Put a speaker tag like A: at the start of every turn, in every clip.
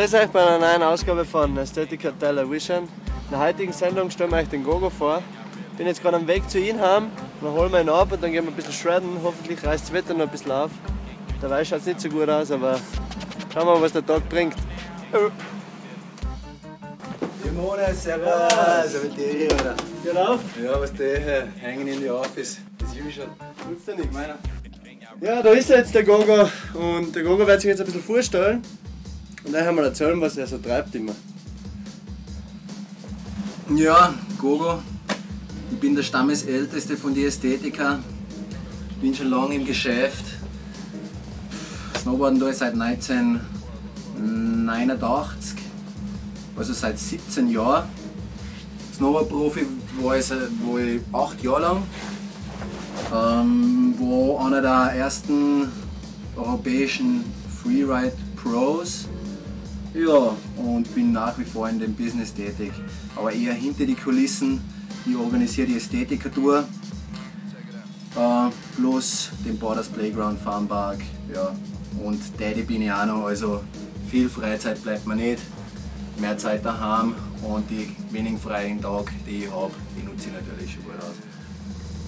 A: Grüß euch bei einer neuen Ausgabe von Aesthetica Television. In der heutigen Sendung stellen wir euch den Gogo vor. Bin jetzt gerade am Weg zu ihm heim. Dann holen wir ihn ab und dann gehen wir ein bisschen shredden. Hoffentlich reißt das Wetter noch ein bisschen auf. Dabei schaut es nicht so gut aus, aber schauen wir mal, was der Tag bringt.
B: Simone, servus! Mit dir, oder?
A: Geht auf?
B: Ja, was der hängen in die Office. Das usual.
A: Tut's dir nichts.
B: Meiner.
A: Ja, da ist jetzt der Gogo und der Gogo wird sich jetzt ein bisschen vorstellen und dann haben wir erzählen, was er so treibt immer.
B: Ja, Gogo. Ich bin der Stammesälteste von die Ästhetiker. Bin schon lange im Geschäft. Snowboarden tue ich seit 1989, also seit 17 Jahren. Snowboard-Profi war ich, war ich acht Jahre lang. Ähm, war einer der ersten europäischen Freeride Pros. Ja, und bin nach wie vor in dem Business tätig, aber eher hinter die Kulissen. Ich organisiere die Ästhetiker-Tour, äh, plus den Borders Playground Farmpark. Ja. Und Daddy noch, also viel Freizeit bleibt mir nicht. Mehr Zeit daheim und die wenigen freien Tage, die ich habe, die nutze ich natürlich schon gut aus.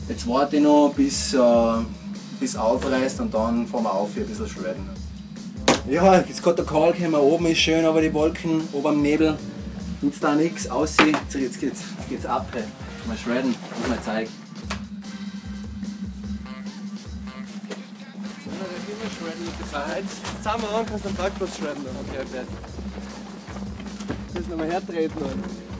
B: Jetzt warte ich noch, bis, äh, aufreißt und dann fahren wir auf hier ein bisschen shredden. Ja, jetzt gerade der Karl gekommen, oben ist schön, aber die Wolken, oben am Nebel, tut's da nichts, aussehen. Jetzt, jetzt geht's, jetzt geht's ab. hey. Mal shredden, muss mal zeigen.
A: Jetzt sind wir an, kannst du am Parkplatz dann. Okay, fertig. Müssen wir mal hertreten. Dann.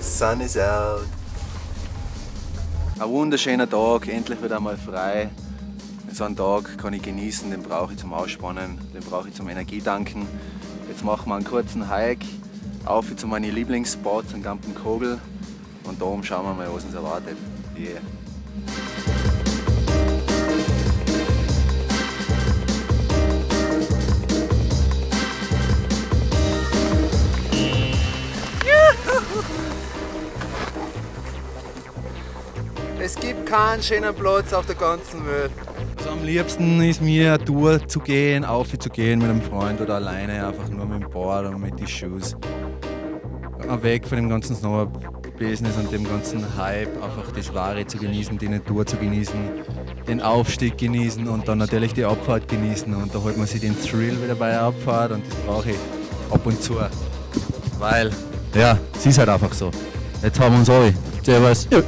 C: Sun is out.
B: Ein wunderschöner Tag, endlich wieder mal frei. So einen Tag kann ich genießen, den brauche ich zum Ausspannen, den brauche ich zum Energietanken. Jetzt machen wir einen kurzen Hike auf zu meinen Lieblingsspots am Gampen Kogel und da schauen wir mal, was uns erwartet. Yeah.
C: Keinen schönen Platz auf der ganzen Welt.
D: Also am liebsten ist mir eine Tour zu gehen, auf zu gehen mit einem Freund oder alleine, einfach nur mit dem Board und mit den Shoes. Weg von dem ganzen Snowboard-Business und dem ganzen Hype, einfach das Wahre zu genießen, die Natur zu genießen, den Aufstieg genießen und dann natürlich die Abfahrt genießen. Und da holt man sich den Thrill wieder bei der Abfahrt und das brauche ich ab und zu. Weil, ja, es ist halt einfach so. Jetzt haben wir uns alle. Servus. Ja.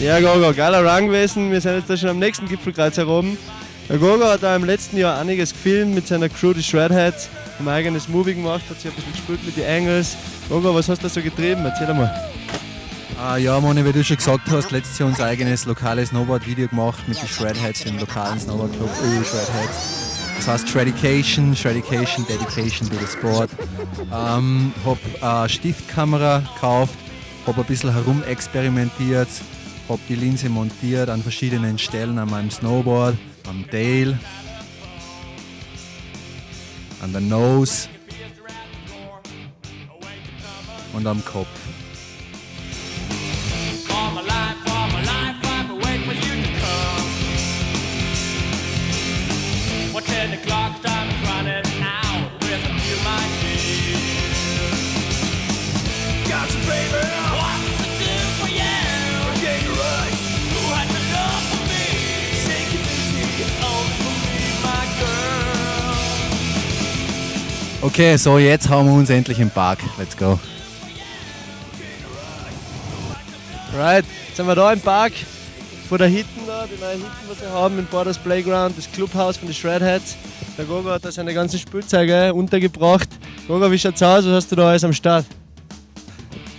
A: Ja, Gogo, geiler Run gewesen. Wir sind jetzt da schon am nächsten Gipfelkreuz heroben. Der Gogo hat da im letzten Jahr einiges gefilmt mit seiner Crew, die Shredheads. Ein eigenes Movie gemacht, hat sich ein bisschen gespielt mit den Angles. Gogo, was hast du da so getrieben? Erzähl mal.
D: Ah, ja, Moni, wie du schon gesagt hast, letztes Jahr unser eigenes lokales Snowboard-Video gemacht mit den Shredheads im lokalen Snowboard-Club Ö Shredheads. Das heißt Shreddication, Shreddication, Dedication to the Sport. Ähm, hab eine Stiftkamera gekauft, hab ein bisschen herumexperimentiert, hab die Linse montiert an verschiedenen Stellen an meinem Snowboard, am Tail, an der Nose und am Kopf. Okay, so jetzt haben wir uns endlich im Park. Let's go.
A: Right, jetzt sind wir da im Park. von der Hitten da, die neue Hitten, was wir haben im Borders Playground, das Clubhaus von den Shredheads. Der Gogo hat da seine ganzen Spielzeuge untergebracht. Gogo, wie schaut's aus? Was hast du da alles am Start?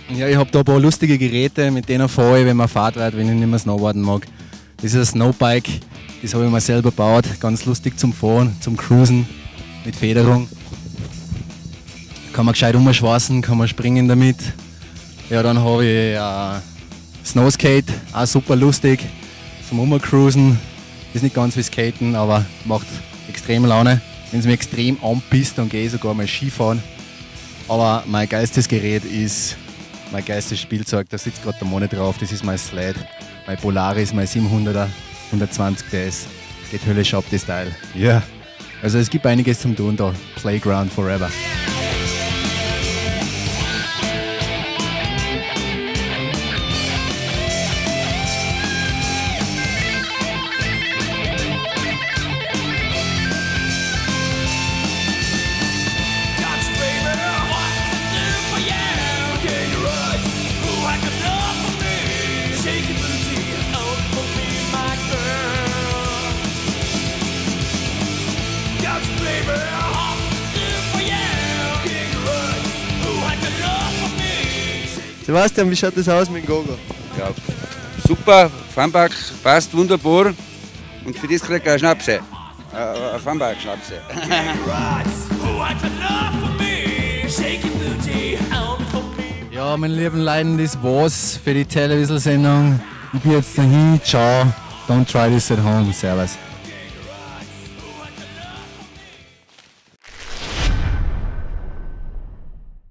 B: Ja, ich habe da ein paar lustige Geräte, mit denen fahre ich, wenn man Fahrt wird, wenn ich nicht mehr Snowboarden mag. Das ist ein Snowbike, das habe ich mir selber gebaut. Ganz lustig zum Fahren, zum Cruisen, mit Federung. Kann man gescheit umschwassen, kann man springen damit. Ja, dann habe ich äh, Snowskate, auch super lustig zum Umcruisen. Ist nicht ganz wie Skaten, aber macht extrem Laune. Wenn es mir extrem anpisst, dann gehe ich sogar mal Skifahren. Aber mein geilstes Gerät ist mein geilstes Spielzeug. Da sitzt gerade der Mone drauf. Das ist mein Sled. Mein Polaris, mein 700er, 120 DS. Geht höllisch ab, das Teil. Ja. Also es gibt einiges zum tun da. Playground forever.
A: Sebastian, wie schaut das aus mit dem Gogo?
E: Ja, super, Funpark passt wunderbar und für das kriegt er eine Schnapse. Äh, Eine
D: for me.
B: Ja, meine lieben Leute, das war's für die Television-Sendung. Ich bin jetzt dahin. Ciao. Don't try this at home. Servus.